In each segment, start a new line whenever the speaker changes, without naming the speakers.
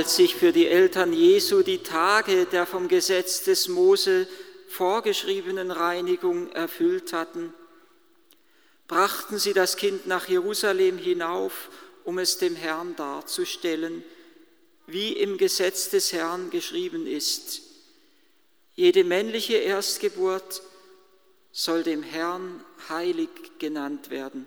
Als sich für die Eltern Jesu die Tage der vom Gesetz des Mose vorgeschriebenen Reinigung erfüllt hatten, brachten sie das Kind nach Jerusalem hinauf, um es dem Herrn darzustellen, wie im Gesetz des Herrn geschrieben ist. Jede männliche Erstgeburt soll dem Herrn heilig genannt werden.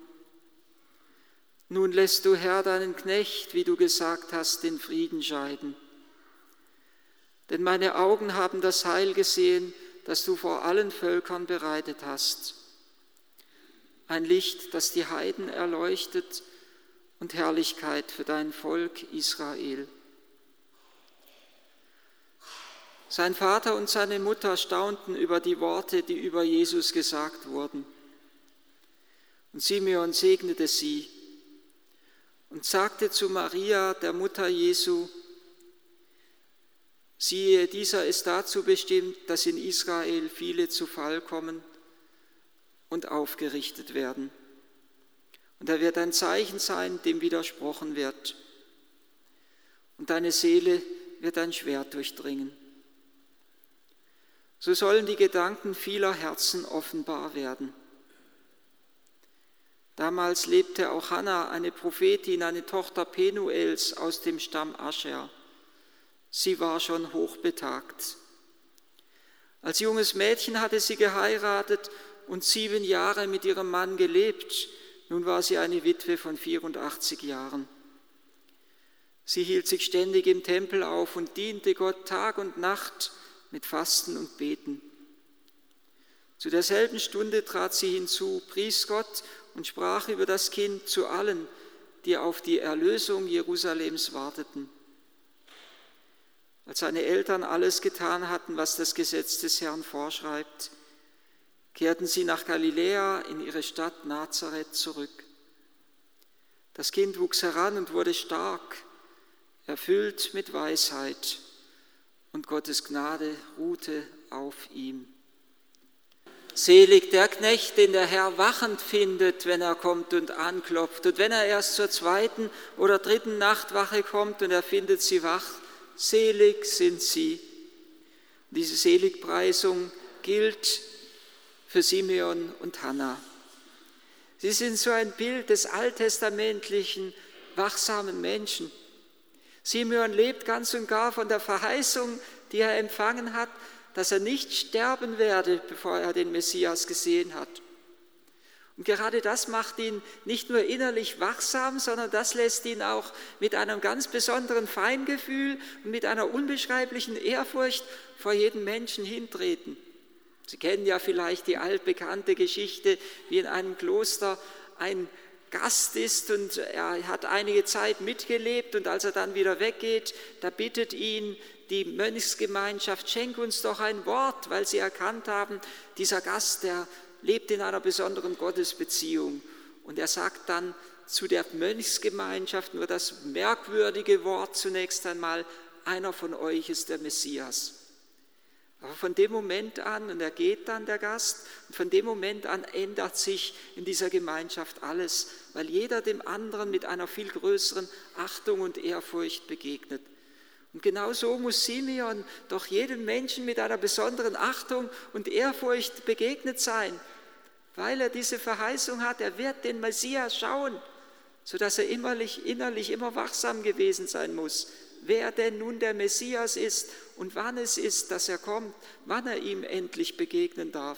nun lässt du Herr deinen Knecht, wie du gesagt hast, den Frieden scheiden. Denn meine Augen haben das Heil gesehen, das du vor allen Völkern bereitet hast ein Licht, das die Heiden erleuchtet und Herrlichkeit für dein Volk Israel. Sein Vater und seine Mutter staunten über die Worte, die über Jesus gesagt wurden. Und Simeon segnete sie und sagte zu Maria, der Mutter Jesu, siehe, dieser ist dazu bestimmt, dass in Israel viele zu Fall kommen und aufgerichtet werden. Und er wird ein Zeichen sein, dem widersprochen wird. Und deine Seele wird ein Schwert durchdringen. So sollen die Gedanken vieler Herzen offenbar werden. Damals lebte auch Hannah, eine Prophetin, eine Tochter Penuels aus dem Stamm Ascher. Sie war schon hochbetagt. Als junges Mädchen hatte sie geheiratet und sieben Jahre mit ihrem Mann gelebt. Nun war sie eine Witwe von 84 Jahren. Sie hielt sich ständig im Tempel auf und diente Gott Tag und Nacht mit Fasten und Beten. Zu derselben Stunde trat sie hinzu, pries Gott und sprach über das Kind zu allen, die auf die Erlösung Jerusalems warteten. Als seine Eltern alles getan hatten, was das Gesetz des Herrn vorschreibt, kehrten sie nach Galiläa in ihre Stadt Nazareth zurück. Das Kind wuchs heran und wurde stark, erfüllt mit Weisheit, und Gottes Gnade ruhte auf ihm. Selig der Knecht, den der Herr wachend findet, wenn er kommt und anklopft. Und wenn er erst zur zweiten oder dritten Nachtwache kommt und er findet sie wach, selig sind sie. Diese Seligpreisung gilt für Simeon und Hannah. Sie sind so ein Bild des alttestamentlichen, wachsamen Menschen. Simeon lebt ganz und gar von der Verheißung, die er empfangen hat, dass er nicht sterben werde, bevor er den Messias gesehen hat. Und gerade das macht ihn nicht nur innerlich wachsam, sondern das lässt ihn auch mit einem ganz besonderen Feingefühl und mit einer unbeschreiblichen Ehrfurcht vor jedem Menschen hintreten. Sie kennen ja vielleicht die altbekannte Geschichte, wie in einem Kloster ein Gast ist und er hat einige Zeit mitgelebt und als er dann wieder weggeht, da bittet ihn die Mönchsgemeinschaft, schenk uns doch ein Wort, weil sie erkannt haben, dieser Gast, der lebt in einer besonderen Gottesbeziehung. Und er sagt dann zu der Mönchsgemeinschaft nur das merkwürdige Wort zunächst einmal, einer von euch ist der Messias. Aber von dem Moment an, und er geht dann der Gast, und von dem Moment an ändert sich in dieser Gemeinschaft alles, weil jeder dem anderen mit einer viel größeren Achtung und Ehrfurcht begegnet. Und genau so muss Simeon doch jedem Menschen mit einer besonderen Achtung und Ehrfurcht begegnet sein, weil er diese Verheißung hat, er wird den Messias schauen, sodass er innerlich, innerlich immer wachsam gewesen sein muss, wer denn nun der Messias ist und wann es ist, dass er kommt, wann er ihm endlich begegnen darf.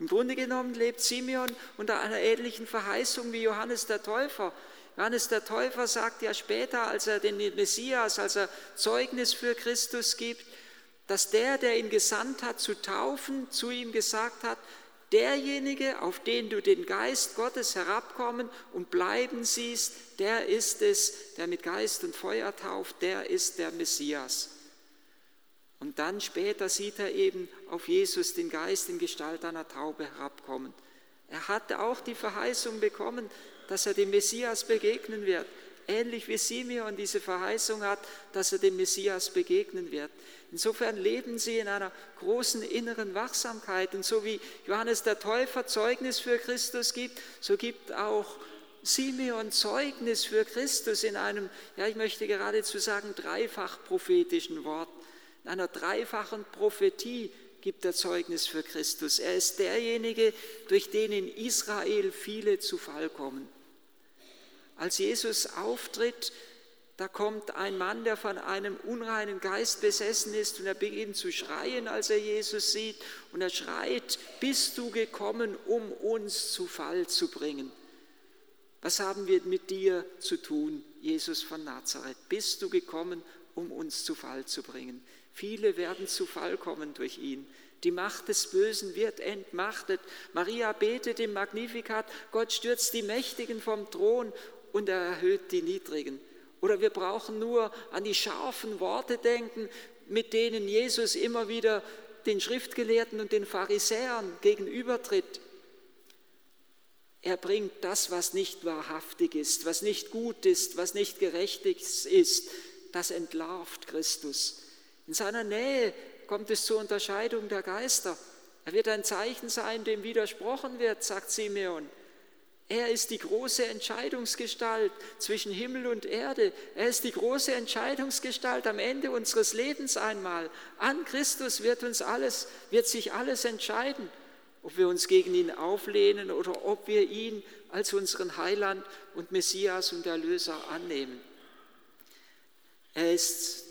Im Grunde genommen lebt Simeon unter einer ähnlichen Verheißung wie Johannes der Täufer. Johannes der Täufer sagt ja später, als er den Messias, als er Zeugnis für Christus gibt, dass der, der ihn gesandt hat zu taufen, zu ihm gesagt hat, derjenige, auf den du den Geist Gottes herabkommen und bleiben siehst, der ist es, der mit Geist und Feuer tauft, der ist der Messias. Und dann später sieht er eben auf Jesus den Geist in Gestalt einer Taube herabkommen. Er hatte auch die Verheißung bekommen, dass er dem Messias begegnen wird. Ähnlich wie Simeon diese Verheißung hat, dass er dem Messias begegnen wird. Insofern leben sie in einer großen inneren Wachsamkeit. Und so wie Johannes der Täufer Zeugnis für Christus gibt, so gibt auch Simeon Zeugnis für Christus in einem, ja, ich möchte geradezu sagen, dreifach prophetischen Wort. In einer dreifachen Prophetie gibt er Zeugnis für Christus. Er ist derjenige, durch den in Israel viele zu Fall kommen. Als Jesus auftritt, da kommt ein Mann, der von einem unreinen Geist besessen ist und er beginnt zu schreien, als er Jesus sieht. Und er schreit, bist du gekommen, um uns zu Fall zu bringen? Was haben wir mit dir zu tun, Jesus von Nazareth? Bist du gekommen, um uns zu Fall zu bringen? Viele werden zu Fall kommen durch ihn. Die Macht des Bösen wird entmachtet. Maria betet im Magnificat, Gott stürzt die Mächtigen vom Thron und er erhöht die Niedrigen. Oder wir brauchen nur an die scharfen Worte denken, mit denen Jesus immer wieder den Schriftgelehrten und den Pharisäern gegenübertritt. Er bringt das, was nicht wahrhaftig ist, was nicht gut ist, was nicht gerechtig ist, das entlarvt Christus. In seiner Nähe kommt es zur Unterscheidung der Geister. Er wird ein Zeichen sein, dem widersprochen wird, sagt Simeon. Er ist die große Entscheidungsgestalt zwischen Himmel und Erde. Er ist die große Entscheidungsgestalt am Ende unseres Lebens einmal. An Christus wird uns alles, wird sich alles entscheiden, ob wir uns gegen ihn auflehnen oder ob wir ihn als unseren Heiland und Messias und Erlöser annehmen. Er ist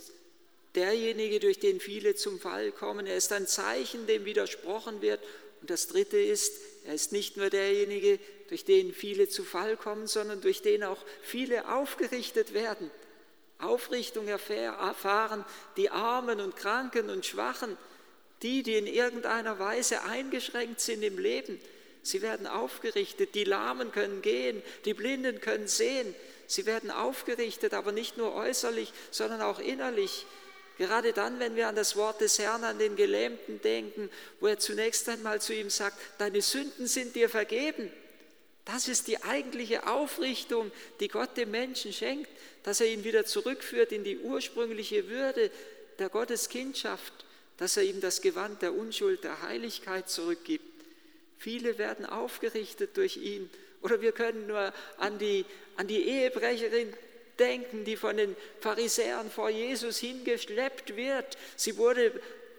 derjenige, durch den viele zum Fall kommen. Er ist ein Zeichen, dem widersprochen wird. Und das Dritte ist, er ist nicht nur derjenige, durch den viele zu Fall kommen, sondern durch den auch viele aufgerichtet werden. Aufrichtung erfahren die Armen und Kranken und Schwachen, die, die in irgendeiner Weise eingeschränkt sind im Leben. Sie werden aufgerichtet, die Lahmen können gehen, die Blinden können sehen. Sie werden aufgerichtet, aber nicht nur äußerlich, sondern auch innerlich. Gerade dann, wenn wir an das Wort des Herrn, an den Gelähmten denken, wo er zunächst einmal zu ihm sagt, deine Sünden sind dir vergeben. Das ist die eigentliche Aufrichtung, die Gott dem Menschen schenkt, dass er ihn wieder zurückführt in die ursprüngliche Würde der Gotteskindschaft, dass er ihm das Gewand der Unschuld, der Heiligkeit zurückgibt. Viele werden aufgerichtet durch ihn. Oder wir können nur an die, an die Ehebrecherin denken, die von den Pharisäern vor Jesus hingeschleppt wird. Sie wurde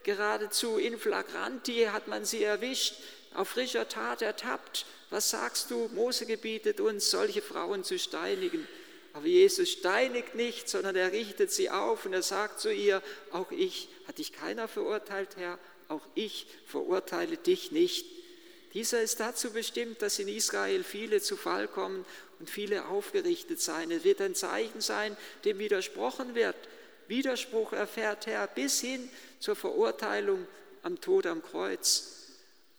geradezu in flagranti, hat man sie erwischt, auf frischer Tat ertappt. Was sagst du? Mose gebietet uns, solche Frauen zu steinigen. Aber Jesus steinigt nicht, sondern er richtet sie auf und er sagt zu ihr, auch ich, hat dich keiner verurteilt, Herr, auch ich verurteile dich nicht. Dieser ist dazu bestimmt, dass in Israel viele zu Fall kommen und viele aufgerichtet sein. Es wird ein Zeichen sein, dem widersprochen wird. Widerspruch erfährt Herr bis hin zur Verurteilung am Tod am Kreuz.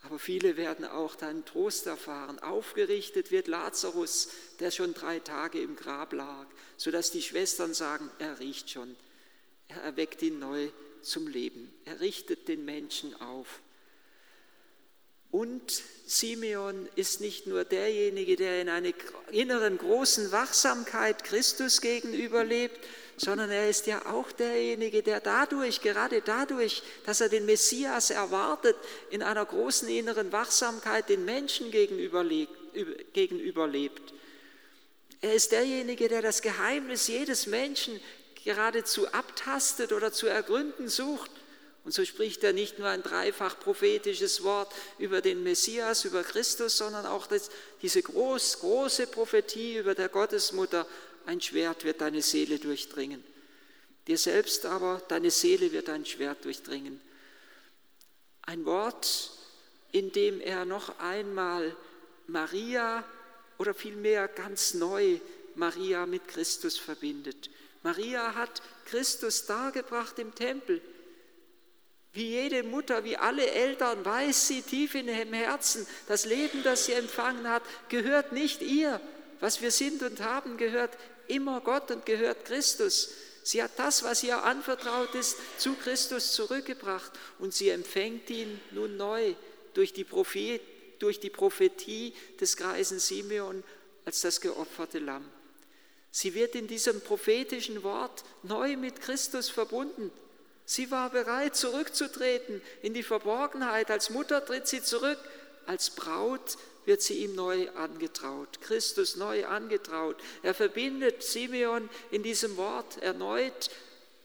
Aber viele werden auch dann Trost erfahren. Aufgerichtet wird Lazarus, der schon drei Tage im Grab lag, sodass die Schwestern sagen, er riecht schon. Er erweckt ihn neu zum Leben. Er richtet den Menschen auf. Und Simeon ist nicht nur derjenige, der in einer inneren großen Wachsamkeit Christus gegenüber lebt, sondern er ist ja auch derjenige, der dadurch, gerade dadurch, dass er den Messias erwartet, in einer großen inneren Wachsamkeit den Menschen gegenüber lebt. Er ist derjenige, der das Geheimnis jedes Menschen geradezu abtastet oder zu ergründen sucht und so spricht er nicht nur ein dreifach prophetisches Wort über den Messias, über Christus, sondern auch das, diese groß, große Prophetie über der Gottesmutter, ein Schwert wird deine Seele durchdringen. Dir selbst aber, deine Seele wird ein Schwert durchdringen. Ein Wort, in dem er noch einmal Maria oder vielmehr ganz neu Maria mit Christus verbindet. Maria hat Christus dargebracht im Tempel. Wie jede Mutter, wie alle Eltern weiß sie tief in ihrem Herzen, das Leben, das sie empfangen hat, gehört nicht ihr. Was wir sind und haben, gehört immer Gott und gehört Christus. Sie hat das, was ihr anvertraut ist, zu Christus zurückgebracht und sie empfängt ihn nun neu durch die, Prophet, durch die Prophetie des greisen Simeon als das geopferte Lamm. Sie wird in diesem prophetischen Wort neu mit Christus verbunden. Sie war bereit, zurückzutreten in die Verborgenheit. Als Mutter tritt sie zurück. Als Braut wird sie ihm neu angetraut, Christus neu angetraut. Er verbindet Simeon in diesem Wort erneut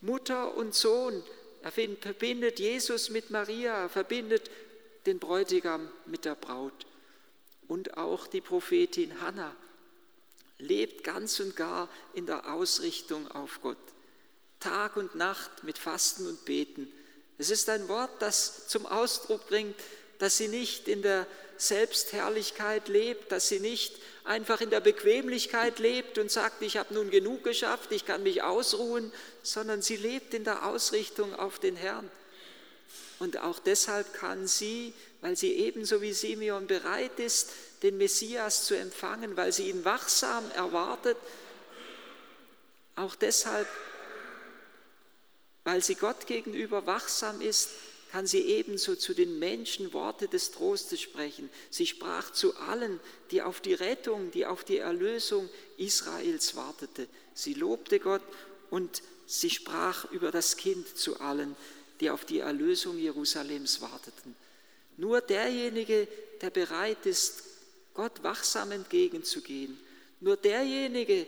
Mutter und Sohn. Er verbindet Jesus mit Maria, er verbindet den Bräutigam mit der Braut. Und auch die Prophetin Hannah lebt ganz und gar in der Ausrichtung auf Gott. Tag und Nacht mit Fasten und Beten. Es ist ein Wort, das zum Ausdruck bringt, dass sie nicht in der Selbstherrlichkeit lebt, dass sie nicht einfach in der Bequemlichkeit lebt und sagt, ich habe nun genug geschafft, ich kann mich ausruhen, sondern sie lebt in der Ausrichtung auf den Herrn. Und auch deshalb kann sie, weil sie ebenso wie Simeon bereit ist, den Messias zu empfangen, weil sie ihn wachsam erwartet, auch deshalb, weil sie Gott gegenüber wachsam ist, kann sie ebenso zu den Menschen Worte des Trostes sprechen. Sie sprach zu allen, die auf die Rettung, die auf die Erlösung Israels wartete. Sie lobte Gott und sie sprach über das Kind zu allen, die auf die Erlösung Jerusalems warteten. Nur derjenige, der bereit ist, Gott wachsam entgegenzugehen, nur derjenige,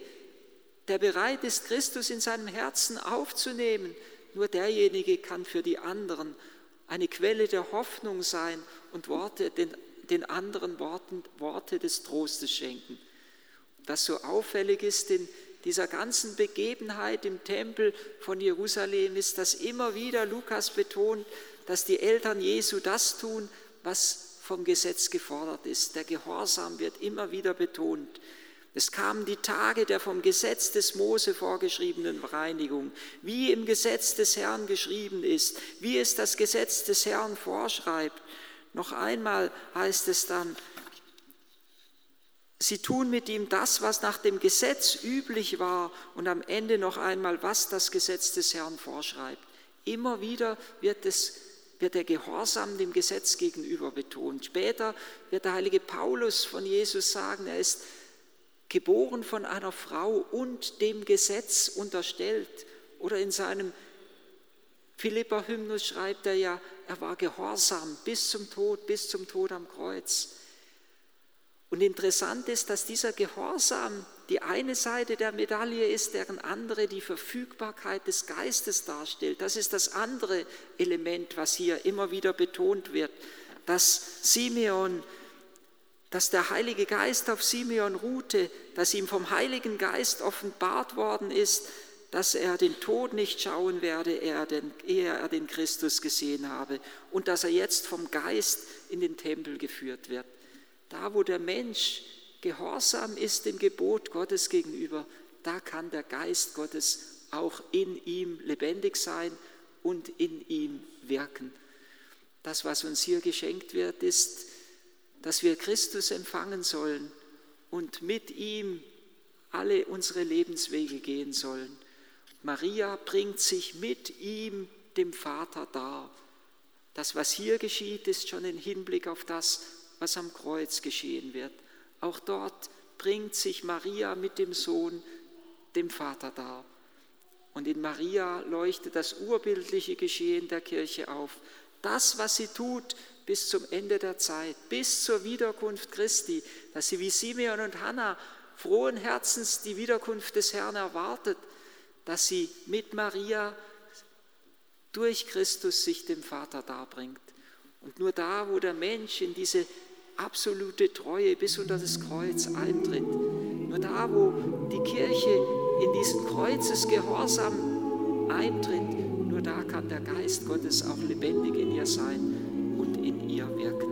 der bereit ist, Christus in seinem Herzen aufzunehmen, nur derjenige kann für die anderen eine Quelle der Hoffnung sein und Worte, den, den anderen Worten Worte des Trostes schenken. Was so auffällig ist in dieser ganzen Begebenheit im Tempel von Jerusalem ist, dass immer wieder Lukas betont, dass die Eltern Jesu das tun, was vom Gesetz gefordert ist. Der Gehorsam wird immer wieder betont. Es kamen die Tage der vom Gesetz des Mose vorgeschriebenen Reinigung, wie im Gesetz des Herrn geschrieben ist, wie es das Gesetz des Herrn vorschreibt. Noch einmal heißt es dann, sie tun mit ihm das, was nach dem Gesetz üblich war und am Ende noch einmal, was das Gesetz des Herrn vorschreibt. Immer wieder wird, es, wird der Gehorsam dem Gesetz gegenüber betont. Später wird der heilige Paulus von Jesus sagen, er ist geboren von einer Frau und dem Gesetz unterstellt. Oder in seinem Philippa-Hymnus schreibt er ja, er war gehorsam bis zum Tod, bis zum Tod am Kreuz. Und interessant ist, dass dieser Gehorsam die eine Seite der Medaille ist, deren andere die Verfügbarkeit des Geistes darstellt. Das ist das andere Element, was hier immer wieder betont wird, dass Simeon dass der Heilige Geist auf Simeon ruhte, dass ihm vom Heiligen Geist offenbart worden ist, dass er den Tod nicht schauen werde, ehe er den Christus gesehen habe und dass er jetzt vom Geist in den Tempel geführt wird. Da, wo der Mensch gehorsam ist dem Gebot Gottes gegenüber, da kann der Geist Gottes auch in ihm lebendig sein und in ihm wirken. Das, was uns hier geschenkt wird, ist dass wir Christus empfangen sollen und mit ihm alle unsere Lebenswege gehen sollen. Maria bringt sich mit ihm dem Vater dar. Das, was hier geschieht, ist schon ein Hinblick auf das, was am Kreuz geschehen wird. Auch dort bringt sich Maria mit dem Sohn dem Vater dar. Und in Maria leuchtet das urbildliche Geschehen der Kirche auf. Das, was sie tut, bis zum Ende der Zeit, bis zur Wiederkunft Christi, dass sie wie Simeon und Hannah frohen Herzens die Wiederkunft des Herrn erwartet, dass sie mit Maria durch Christus sich dem Vater darbringt. Und nur da, wo der Mensch in diese absolute Treue bis unter das Kreuz eintritt, nur da, wo die Kirche in diesen Kreuzesgehorsam eintritt, nur da kann der Geist Gottes auch lebendig in ihr sein und in ihr wirken.